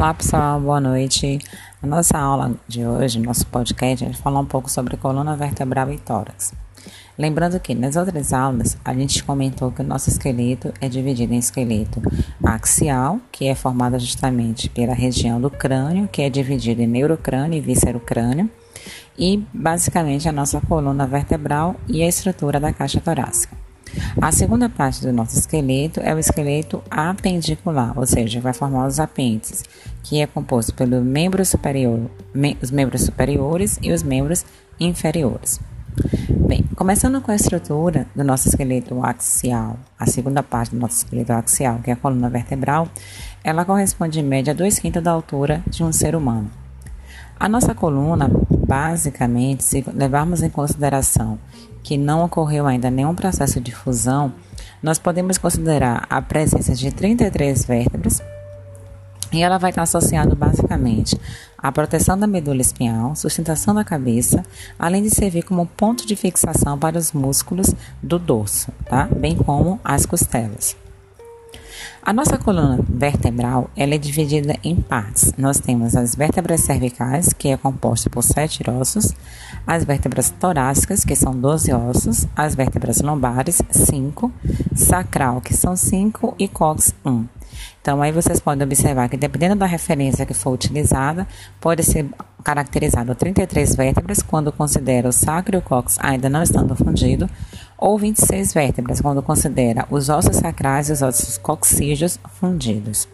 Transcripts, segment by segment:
Olá pessoal, boa noite. A nossa aula de hoje, nosso podcast, a gente falar um pouco sobre coluna vertebral e tórax. Lembrando que nas outras aulas a gente comentou que o nosso esqueleto é dividido em esqueleto axial, que é formado justamente pela região do crânio, que é dividido em neurocrânio e viscerocrânio, e basicamente a nossa coluna vertebral e a estrutura da caixa torácica. A segunda parte do nosso esqueleto é o esqueleto apendicular, ou seja, vai formar os apêndices, que é composto pelos membros superior, me, os membros superiores e os membros inferiores. Bem, começando com a estrutura do nosso esqueleto axial, a segunda parte do nosso esqueleto axial, que é a coluna vertebral, ela corresponde em média a 2 quintos da altura de um ser humano. A nossa coluna, basicamente, se levarmos em consideração que não ocorreu ainda nenhum processo de fusão, nós podemos considerar a presença de 33 vértebras e ela vai estar associada basicamente à proteção da medula espinhal, sustentação da cabeça, além de servir como ponto de fixação para os músculos do dorso, tá? bem como as costelas. A nossa coluna vertebral ela é dividida em partes. Nós temos as vértebras cervicais, que é composta por sete ossos, as vértebras torácicas, que são 12 ossos, as vértebras lombares, 5, sacral, que são 5, e cox, 1. Um. Então, aí vocês podem observar que, dependendo da referência que for utilizada, pode ser caracterizado 33 vértebras, quando considera o sacro e o cóccix ainda não estando fundidos, ou 26 vértebras, quando considera os ossos sacrais e os ossos coxígeos fundidos.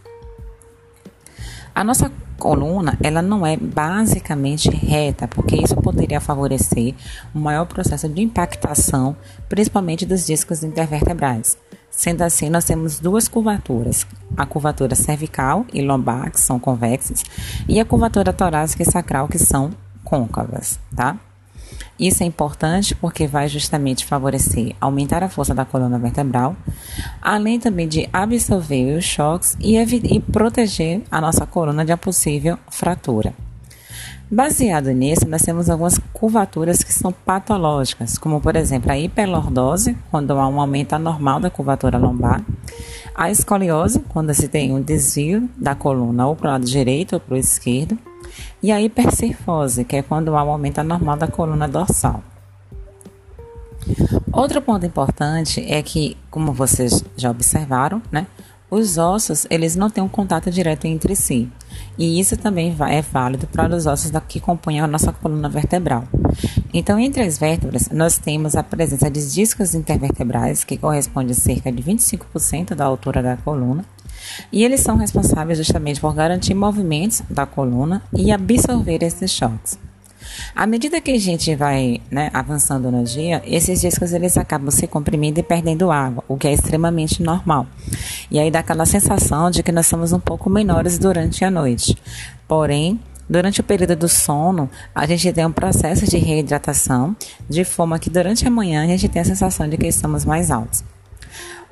A nossa coluna, ela não é basicamente reta, porque isso poderia favorecer um maior processo de impactação, principalmente dos discos intervertebrais. Sendo assim, nós temos duas curvaturas, a curvatura cervical e lombar, que são convexas, e a curvatura torácica e sacral, que são côncavas, tá? Isso é importante porque vai justamente favorecer aumentar a força da coluna vertebral, além também de absorver os choques e, e proteger a nossa coluna de uma possível fratura. Baseado nisso, nós temos algumas curvaturas que são patológicas, como por exemplo a hiperlordose, quando há um aumento anormal da curvatura lombar, a escoliose, quando se tem um desvio da coluna ou para o lado direito ou para o esquerdo, e a hipercifose, que é quando há um aumento anormal da coluna dorsal. Outro ponto importante é que, como vocês já observaram, né, os ossos, eles não têm um contato direto entre si. E isso também é válido para os ossos que compõem a nossa coluna vertebral. Então, entre as vértebras, nós temos a presença de discos intervertebrais, que corresponde a cerca de 25% da altura da coluna. E eles são responsáveis justamente por garantir movimentos da coluna e absorver esses choques. À medida que a gente vai né, avançando no dia, esses discos eles acabam se comprimindo e perdendo água, o que é extremamente normal. E aí dá aquela sensação de que nós somos um pouco menores durante a noite. Porém, Durante o período do sono, a gente tem um processo de reidratação, de forma que durante a manhã a gente tem a sensação de que estamos mais altos.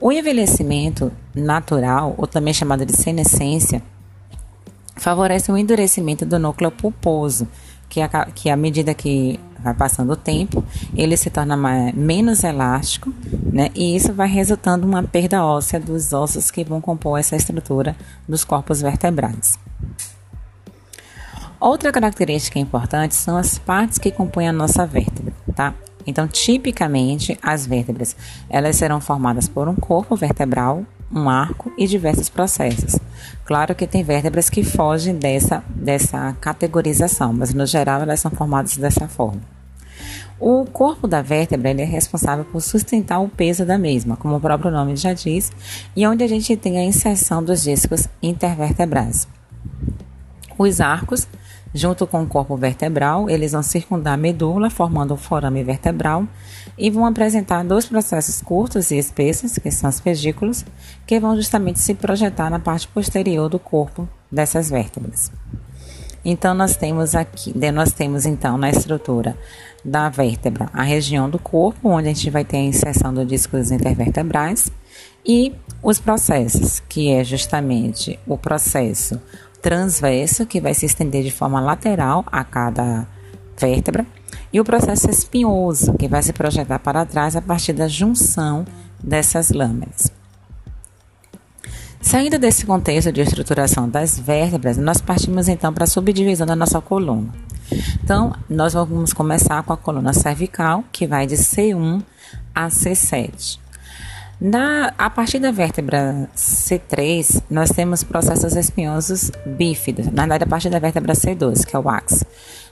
O envelhecimento natural, ou também chamado de senescência, favorece o endurecimento do núcleo pulposo, que, a, que à medida que vai passando o tempo, ele se torna mais, menos elástico, né? E isso vai resultando uma perda óssea dos ossos que vão compor essa estrutura dos corpos vertebrais. Outra característica importante são as partes que compõem a nossa vértebra, tá? Então, tipicamente, as vértebras, elas serão formadas por um corpo vertebral, um arco e diversos processos. Claro que tem vértebras que fogem dessa, dessa categorização, mas no geral elas são formadas dessa forma. O corpo da vértebra é responsável por sustentar o peso da mesma, como o próprio nome já diz, e onde a gente tem a inserção dos discos intervertebrais. Os arcos, junto com o corpo vertebral, eles vão circundar a medula, formando o forame vertebral, e vão apresentar dois processos curtos e espessos, que são os pedículos, que vão justamente se projetar na parte posterior do corpo dessas vértebras. Então nós temos aqui, nós temos então na estrutura da vértebra a região do corpo, onde a gente vai ter a inserção dos discos intervertebrais e os processos, que é justamente o processo transverso, que vai se estender de forma lateral a cada vértebra, e o processo espinhoso, que vai se projetar para trás a partir da junção dessas lâminas. Saindo desse contexto de estruturação das vértebras, nós partimos então para a subdivisão da nossa coluna. Então, nós vamos começar com a coluna cervical, que vai de C1 a C7. Na, a partir da vértebra C3, nós temos processos espinhosos bífidos. Na verdade, a partir da vértebra C2, que é o axis.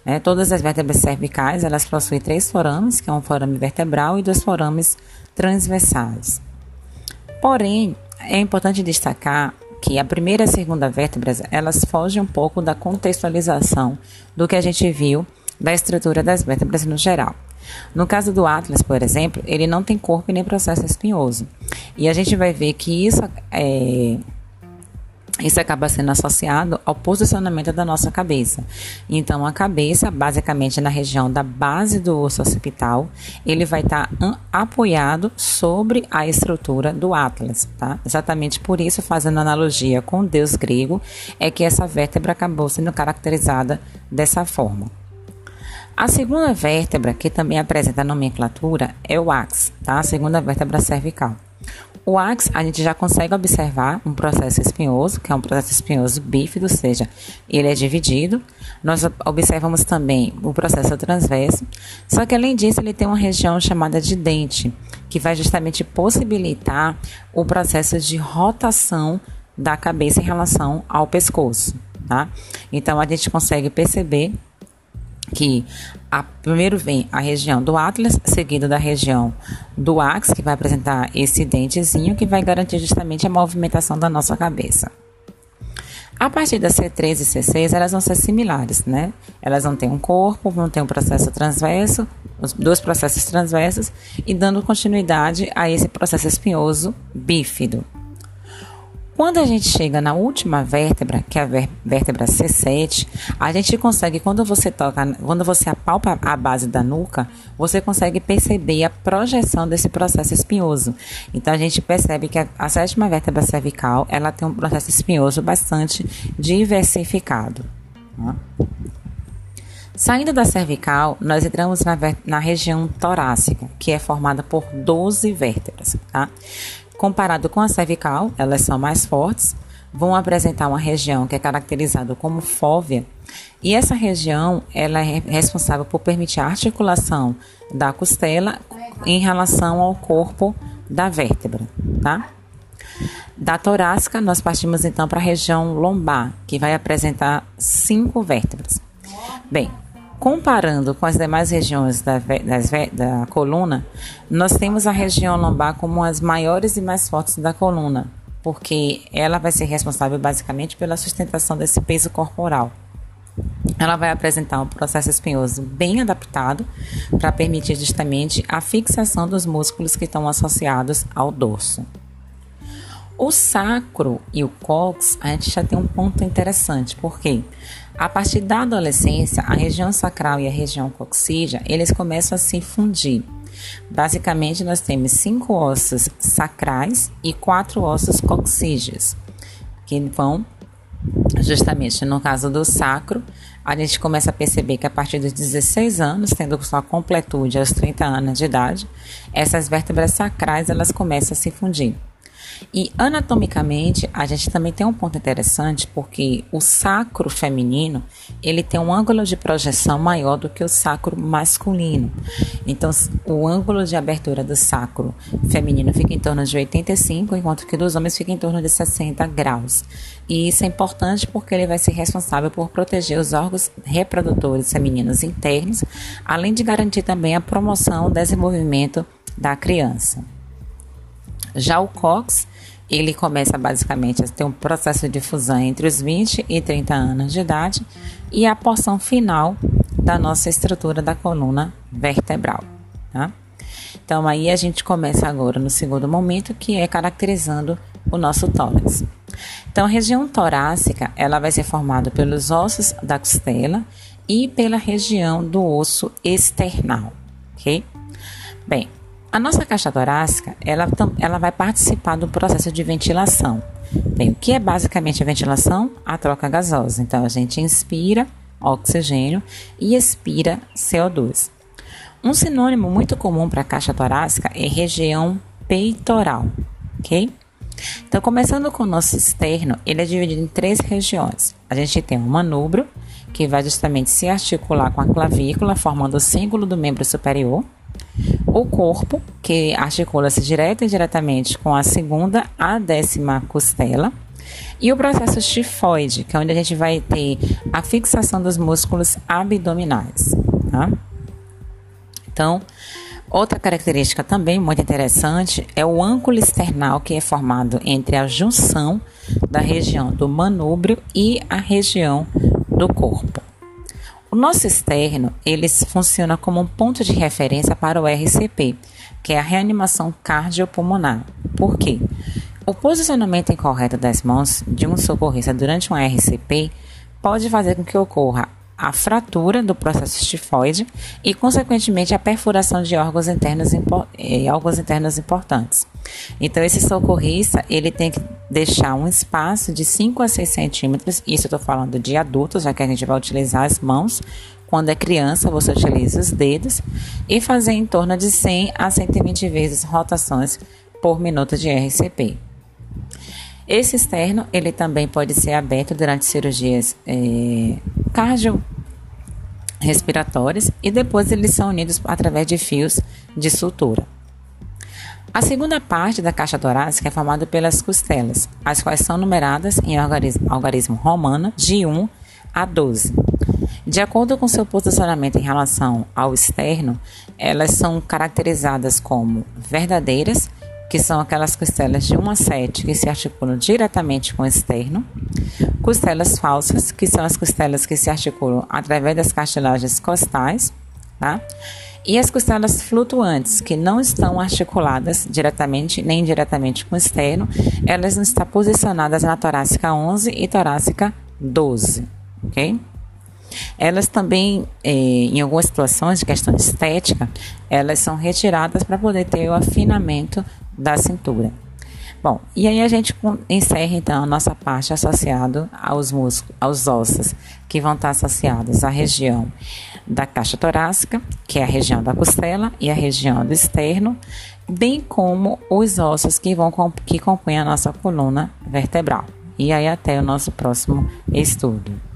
Né? Todas as vértebras cervicais, elas possuem três forames, que é um forame vertebral e dois forames transversais. Porém, é importante destacar que a primeira e a segunda vértebras, elas fogem um pouco da contextualização do que a gente viu da estrutura das vértebras no geral. No caso do Atlas, por exemplo, ele não tem corpo e nem processo espinhoso. E a gente vai ver que isso é, isso acaba sendo associado ao posicionamento da nossa cabeça. Então, a cabeça, basicamente na região da base do osso occipital, ele vai estar tá apoiado sobre a estrutura do Atlas, tá? Exatamente por isso, fazendo analogia com o deus grego, é que essa vértebra acabou sendo caracterizada dessa forma. A segunda vértebra, que também apresenta nomenclatura, é o axis, tá? A segunda vértebra cervical. O axis, a gente já consegue observar um processo espinhoso, que é um processo espinhoso bífido, ou seja, ele é dividido. Nós observamos também o processo transverso, só que além disso, ele tem uma região chamada de dente, que vai justamente possibilitar o processo de rotação da cabeça em relação ao pescoço, tá? Então, a gente consegue perceber que a, primeiro vem a região do Atlas, seguido da região do Axis, que vai apresentar esse dentezinho que vai garantir justamente a movimentação da nossa cabeça. A partir da C3 e C6, elas vão ser similares, né? Elas vão ter um corpo, vão ter um processo transverso, os dois processos transversos, e dando continuidade a esse processo espinhoso bífido. Quando a gente chega na última vértebra, que é a vértebra C7, a gente consegue, quando você toca, quando você apalpa a base da nuca, você consegue perceber a projeção desse processo espinhoso. Então a gente percebe que a, a sétima vértebra cervical, ela tem um processo espinhoso bastante diversificado. Tá? Saindo da cervical, nós entramos na, na, região torácica, que é formada por 12 vértebras, tá? Comparado com a cervical, elas são mais fortes, vão apresentar uma região que é caracterizada como fóvea, e essa região ela é responsável por permitir a articulação da costela em relação ao corpo da vértebra, tá? Da torácica, nós partimos então para a região lombar, que vai apresentar cinco vértebras. Bem, Comparando com as demais regiões da, das, da coluna, nós temos a região lombar como as maiores e mais fortes da coluna, porque ela vai ser responsável basicamente pela sustentação desse peso corporal. Ela vai apresentar um processo espinhoso bem adaptado para permitir justamente a fixação dos músculos que estão associados ao dorso. O sacro e o cox, a gente já tem um ponto interessante, porque a partir da adolescência, a região sacral e a região coxígea, eles começam a se fundir. Basicamente, nós temos cinco ossos sacrais e quatro ossos coxígeos, que vão justamente no caso do sacro, a gente começa a perceber que a partir dos 16 anos, tendo sua completude aos 30 anos de idade, essas vértebras sacrais elas começam a se fundir. E anatomicamente, a gente também tem um ponto interessante, porque o sacro feminino, ele tem um ângulo de projeção maior do que o sacro masculino. Então, o ângulo de abertura do sacro feminino fica em torno de 85, enquanto que dos homens fica em torno de 60 graus. E isso é importante porque ele vai ser responsável por proteger os órgãos reprodutores femininos internos, além de garantir também a promoção do desenvolvimento da criança. Já o COX, ele começa basicamente a ter um processo de fusão entre os 20 e 30 anos de idade e a porção final da nossa estrutura da coluna vertebral, tá? Então aí a gente começa agora no segundo momento, que é caracterizando o nosso tórax. Então a região torácica, ela vai ser formada pelos ossos da costela e pela região do osso external, ok? Bem, a nossa caixa torácica, ela, ela vai participar do processo de ventilação. Bem, o que é basicamente a ventilação? A troca gasosa. Então, a gente inspira oxigênio e expira CO2. Um sinônimo muito comum para a caixa torácica é região peitoral, ok? Então, começando com o nosso externo, ele é dividido em três regiões. A gente tem o manubro, que vai justamente se articular com a clavícula, formando o símbolo do membro superior. O corpo, que articula-se direto e indiretamente com a segunda a décima costela. E o processo tifoide, que é onde a gente vai ter a fixação dos músculos abdominais. Tá? Então, Outra característica também muito interessante é o ângulo external que é formado entre a junção da região do manúbrio e a região do corpo. O nosso externo, ele funciona como um ponto de referência para o RCP, que é a reanimação cardiopulmonar. Por quê? O posicionamento incorreto das mãos de um socorrista durante um RCP pode fazer com que ocorra a fratura do processo tifoide e, consequentemente, a perfuração de órgãos internos, eh, órgãos internos importantes. Então, esse socorrista ele tem que deixar um espaço de 5 a 6 centímetros, isso eu estou falando de adultos, já que a gente vai utilizar as mãos. Quando é criança, você utiliza os dedos e fazer em torno de 100 a 120 vezes rotações por minuto de RCP. Esse externo, ele também pode ser aberto durante cirurgias é, cardiorrespiratórias e depois eles são unidos através de fios de sutura. A segunda parte da caixa torácica é formada pelas costelas, as quais são numeradas em algarismo, algarismo romano de 1 a 12. De acordo com seu posicionamento em relação ao externo, elas são caracterizadas como verdadeiras que são aquelas costelas de 1 a 7 que se articulam diretamente com o externo, costelas falsas, que são as costelas que se articulam através das cartilagens costais, tá? E as costelas flutuantes, que não estão articuladas diretamente nem indiretamente com o externo, elas estão posicionadas na torácica 11 e torácica 12, ok? Elas também, eh, em algumas situações de questão de estética, elas são retiradas para poder ter o afinamento da cintura. Bom, e aí a gente encerra então a nossa parte associada aos músculos, aos ossos, que vão estar associados à região da caixa torácica, que é a região da costela, e a região do externo, bem como os ossos que vão que compõem a nossa coluna vertebral. E aí até o nosso próximo estudo.